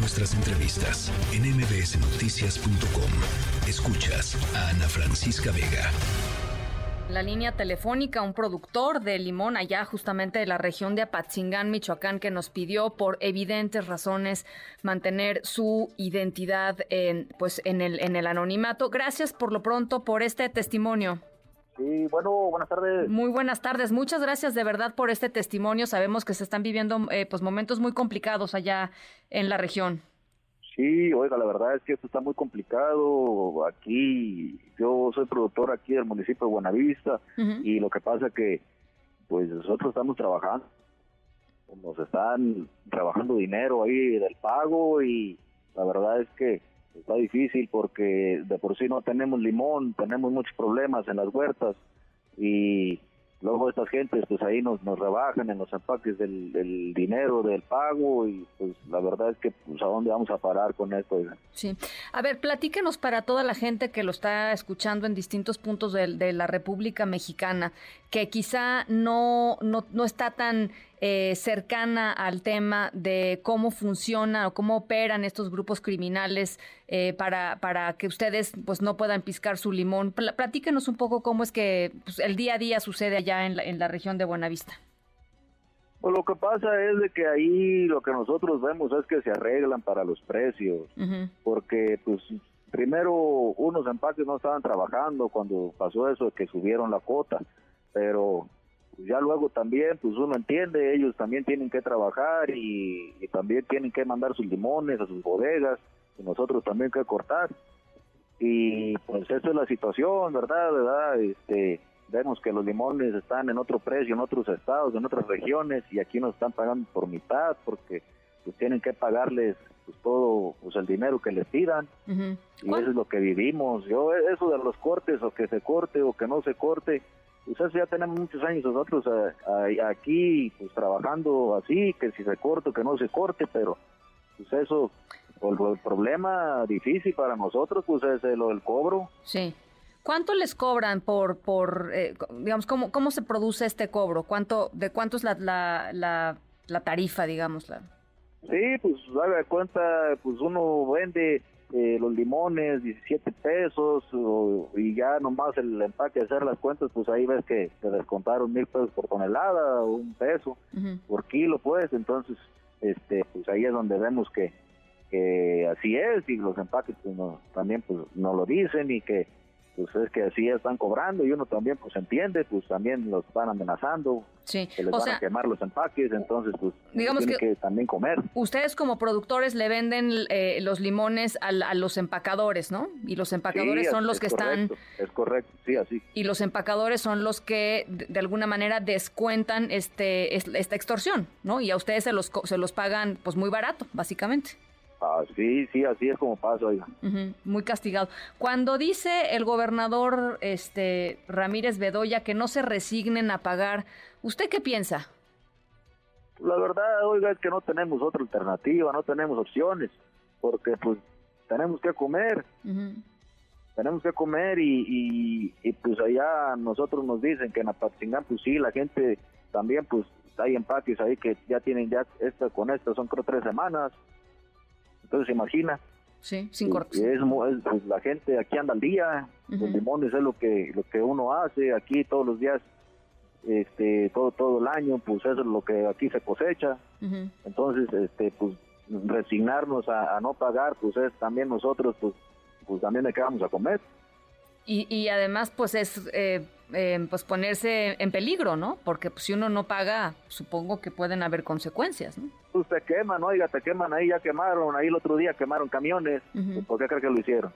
nuestras entrevistas en mbsnoticias.com. Escuchas a Ana Francisca Vega. La línea telefónica, un productor de limón allá justamente de la región de Apatzingán, Michoacán, que nos pidió por evidentes razones mantener su identidad en, pues, en, el, anonimato. Gracias por lo pronto por este testimonio. Sí, bueno, buenas tardes. Muy buenas tardes. Muchas gracias de verdad por este testimonio. Sabemos que se están viviendo eh, pues momentos muy complicados allá en la región. Sí, oiga, la verdad es que esto está muy complicado. Aquí, yo soy productor aquí del municipio de Buenavista y lo que pasa que, pues nosotros estamos trabajando, nos están trabajando dinero ahí del pago y la verdad es que está difícil porque de por sí no tenemos limón, tenemos muchos problemas en las huertas y luego estas gentes pues ahí nos, nos rebajan en los empaques del, dinero del pago y pues la verdad es que pues a dónde vamos a parar con esto. Sí, a ver, platíquenos para toda la gente que lo está escuchando en distintos puntos de, de la República Mexicana, que quizá no, no, no está tan eh, cercana al tema de cómo funciona o cómo operan estos grupos criminales eh, para, para que ustedes pues no puedan piscar su limón. platíquenos un poco cómo es que pues, el día a día sucede allá en la, en la región de Buenavista. Pues lo que pasa es de que ahí lo que nosotros vemos es que se arreglan para los precios, porque pues primero unos empaques no estaban trabajando cuando pasó eso de que subieron la cuota, pero ya luego también, pues uno entiende, ellos también tienen que trabajar y, también tienen que mandar sus limones a sus bodegas, y nosotros también que cortar. Y pues esa es la situación, ¿verdad? ¿verdad? Este, vemos que los limones están en otro precio en otros estados, en otras regiones, y aquí nos están pagando por mitad porque pues tienen que pagarles pues todo pues el dinero que les pidan y eso es lo que vivimos yo eso de los cortes o que se corte o que no se corte pues ya tenemos muchos años nosotros eh, aquí pues trabajando así, que si se corta, que no se corte, pero pues eso, el, problema difícil para nosotros pues es lo del cobro. Sí. ¿Cuánto les cobran por, por eh, digamos, cómo, cómo se produce este cobro? ¿Cuánto, ¿De cuánto es la, la, la, la tarifa, digamos? La... Sí, pues haga cuenta, pues uno vende eh, los limones 17 pesos y ya nomás el empaque hacer las cuentas pues ahí ves que te descontaron mil pesos por tonelada o un peso por kilo pues. Entonces este pues ahí es donde vemos que, que así es y los empaques pues también pues no lo dicen y que pues es que así están cobrando y uno también pues entiende, pues también los van amenazando, sí. que les van a quemar los empaques, entonces pues digamos tienen que, también comer. Ustedes como productores le venden eh, los limones a, los empacadores, ¿no? Y los empacadores son los que están... Es correcto, sí, así. Y los empacadores son los que de, alguna manera descuentan este esta extorsión, ¿no? Y a ustedes se los, se los pagan pues muy barato, básicamente. Ah, sí, sí, así es como pasa, oiga. muy castigado. Cuando dice el gobernador este Ramírez Bedoya que no se resignen a pagar, ¿usted qué piensa? La verdad, oiga, es que no tenemos otra alternativa, no tenemos opciones, porque pues tenemos que comer. Tenemos que comer y, y, pues allá nosotros nos dicen que en Apatzingán, pues sí, la gente también pues hay empaques ahí que ya tienen ya esta con esta, son creo tres semanas entonces, imagina. Sí, sin cortes. Es, pues, la gente aquí anda al día, los limones es lo que lo que uno hace aquí todos los días, este todo todo el año, pues eso es lo que aquí se cosecha. Entonces, este pues resignarnos a, no pagar, pues es también nosotros, pues, pues también de qué vamos a comer. Y, y además, pues es eh, eh, pues ponerse en peligro, ¿no? Porque pues, si uno no paga, supongo que pueden haber consecuencias, ¿no? Pues te queman, oiga, te queman ahí, ya quemaron, ahí el otro día quemaron camiones, ¿por qué crees que lo hicieron?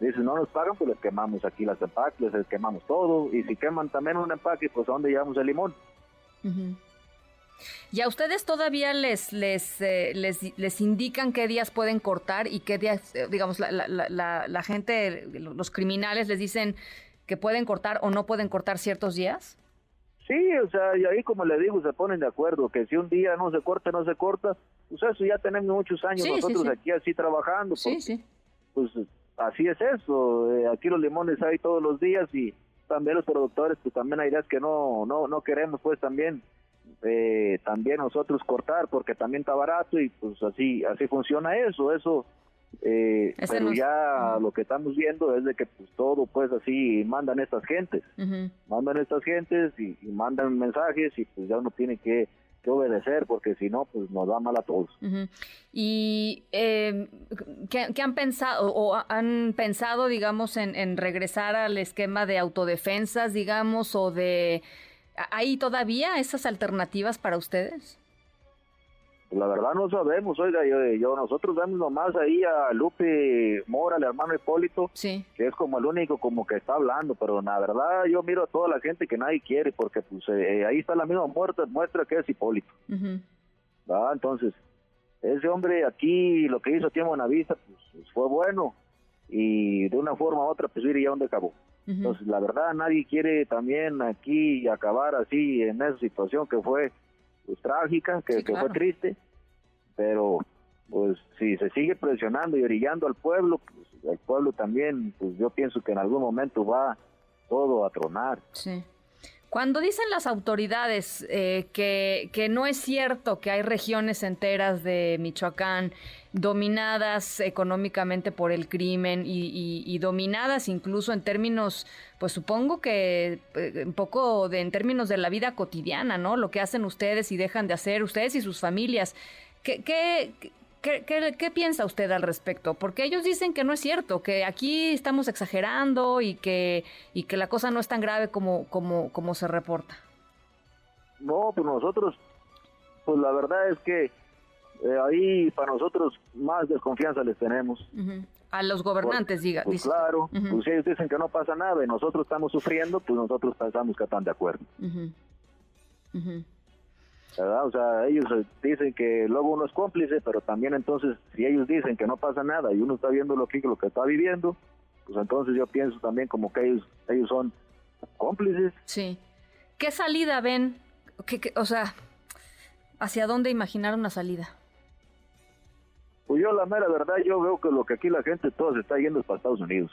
Dice, no nos pagan, pues les quemamos aquí las empaques, les quemamos todo, y si queman también un empaque, pues ¿a dónde llevamos el limón? ¿Y a ustedes todavía les, les, eh, les, les, indican qué días pueden cortar y qué días, eh, digamos, la, la, la, la, gente, los criminales les dicen que pueden cortar o no pueden cortar ciertos días? Sí, o sea, y ahí como le digo, se ponen de acuerdo, que si un día no se corta, no se corta, pues eso ya tenemos muchos años nosotros aquí así trabajando. Sí, sí. Pues así es eso, eh, aquí los limones hay todos los días y también los productores, pues también hay días que no, no, no queremos pues también eh, también nosotros cortar porque también está barato y pues así así funciona eso eso eh, pero ya lo que estamos viendo es de que pues todo pues así mandan estas gentes. Mandan estas gentes y, mandan mensajes y pues ya uno tiene que, obedecer porque si no pues nos va mal a todos. Y eh, ¿qué, han pensado o han pensado digamos en, en regresar al esquema de autodefensas digamos o de ¿Hay todavía esas alternativas para ustedes? La verdad no sabemos, oiga, yo, nosotros vemos nomás ahí a Lupe Mora, el hermano Hipólito, sí. que es como el único como que está hablando, pero la verdad yo miro a toda la gente que nadie quiere, porque pues eh, ahí está la misma muerte, muestra que es Hipólito. Entonces, ese hombre aquí, lo que hizo aquí en Buenavista, pues, pues, fue bueno, y de una forma u otra, pues mire ya dónde acabó. Entonces, la verdad, nadie quiere también aquí acabar así en esa situación que fue pues, trágica, que, fue triste, pero pues si se sigue presionando y orillando al pueblo, pues el pueblo también, pues yo pienso que en algún momento va todo a tronar. Sí. Cuando dicen las autoridades eh, que, que, no es cierto que hay regiones enteras de Michoacán dominadas económicamente por el crimen y, dominadas incluso en términos, pues supongo que eh, un poco de, en términos de la vida cotidiana, ¿no? Lo que hacen ustedes y dejan de hacer ustedes y sus familias. ¿Qué, qué, ¿Qué, qué, piensa usted al respecto? Porque ellos dicen que no es cierto, que aquí estamos exagerando y que, y que la cosa no es tan grave como, como, como se reporta. No, pues nosotros, pues la verdad es que eh, ahí para nosotros más desconfianza les tenemos. A los gobernantes, diga. Pues claro, pues si ellos dicen que no pasa nada y nosotros estamos sufriendo, pues nosotros pensamos que están de acuerdo. ¿Verdad? O sea, ellos eh, dicen que luego uno es cómplice, pero también entonces, si ellos dicen que no pasa nada y uno está viendo lo que, lo que está viviendo, pues entonces yo pienso también como que ellos, ellos son cómplices. Sí. ¿Qué salida ven? ¿Qué, o sea, ¿hacia dónde imaginar una salida? Pues yo la mera verdad, yo veo que lo que aquí la gente todo se está yendo es para Estados Unidos.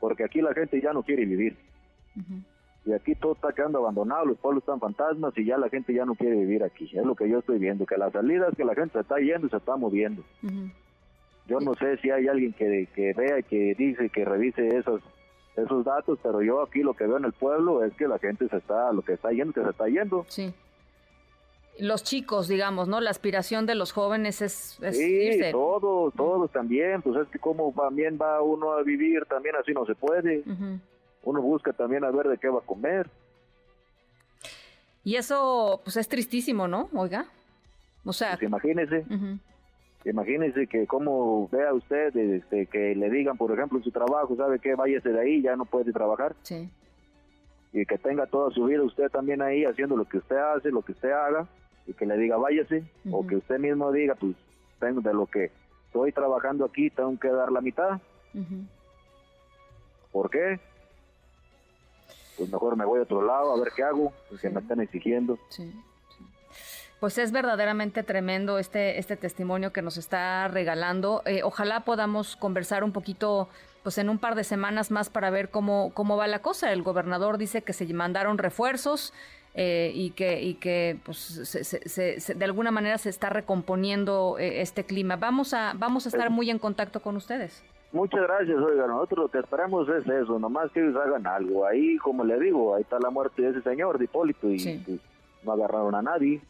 Porque aquí la gente ya no quiere vivir y aquí todo está quedando abandonado, los pueblos están fantasmas y ya la gente ya no quiere vivir aquí. Es lo que yo estoy viendo, que la salida es que la gente se está yendo y se está moviendo. Yo no sé si hay alguien que, que vea y que dice, que revise esos, esos datos, pero yo aquí lo que veo en el pueblo es que la gente se está, lo que está yendo, que se está yendo. Sí. Los chicos, digamos, ¿no? La aspiración de los jóvenes es, sí, todos, todos también, pues es que como también va uno a vivir, también así no se puede uno busca también a ver de qué va a comer. Y eso, pues es tristísimo, ¿no? Oiga. O sea. Pues imagínese. Imagínese que como vea usted este, que le digan, por ejemplo, en su trabajo, ¿sabe qué? Váyase de ahí, ya no puede trabajar. Sí. Y que tenga toda su vida usted también ahí haciendo lo que usted hace, lo que usted haga, y que le diga váyase, o que usted mismo diga, pues tengo de lo que estoy trabajando aquí, tengo que dar la mitad. ¿Por qué? Pues mejor me voy a otro lado a ver qué hago, porque me están exigiendo. Sí, Pues es verdaderamente tremendo este, este testimonio que nos está regalando. Eh, ojalá podamos conversar un poquito pues en un par de semanas más para ver cómo, cómo va la cosa. El gobernador dice que se mandaron refuerzos eh, y que, y que pues, se, de alguna manera se está recomponiendo eh, este clima. Vamos a, vamos a estar muy en contacto con ustedes. Muchas gracias, oiga, nosotros lo que esperamos es eso, nomás que ellos hagan algo. Ahí, como le digo, ahí está la muerte de ese señor, de Hipólito, y pues, no agarraron a nadie.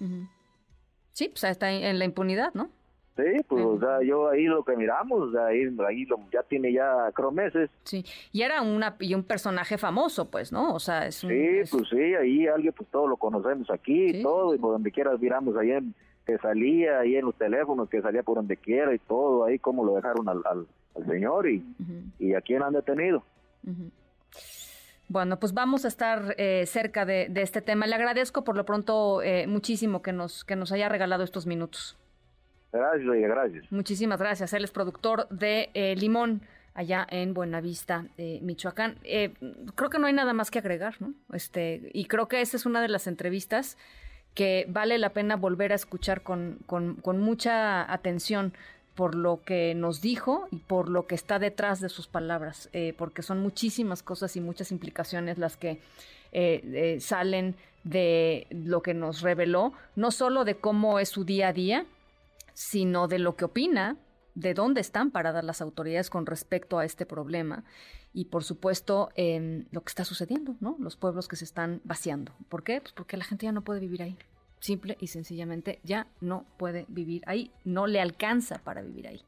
Sí, pues está en la impunidad, ¿no? Sí, pues o sea, yo ahí lo que miramos, ahí, ahí lo, ya tiene ya creo meses. Sí, y era una y un personaje famoso, pues, ¿no? O sea, es un, Sí, pues sí, ahí alguien, pues todos lo conocemos aquí, todo, y por donde quiera miramos ahí en, que salía ahí en los teléfonos, que salía por donde quiera y todo, ahí como lo dejaron al, al, señor y, y a quién han detenido. Bueno, pues vamos a estar eh, cerca de, de, este tema. Le agradezco por lo pronto eh, muchísimo que nos, que nos haya regalado estos minutos. Gracias, gracias. Muchísimas gracias. Él es productor de eh, Limón allá en Buenavista, Michoacán. creo que no hay nada más que agregar, ¿no? Este, y creo que esa es una de las entrevistas que vale la pena volver a escuchar con, con, mucha atención por lo que nos dijo y por lo que está detrás de sus palabras, eh, porque son muchísimas cosas y muchas implicaciones las que eh, salen de lo que nos reveló, no solo de cómo es su día a día, sino de lo que opina, de dónde están paradas las autoridades con respecto a este problema y por supuesto em, lo que está sucediendo, ¿no? Los pueblos que se están vaciando. ¿Por qué? Pues porque la gente ya no puede vivir ahí. Simple y sencillamente ya no puede vivir ahí, no le alcanza para vivir ahí.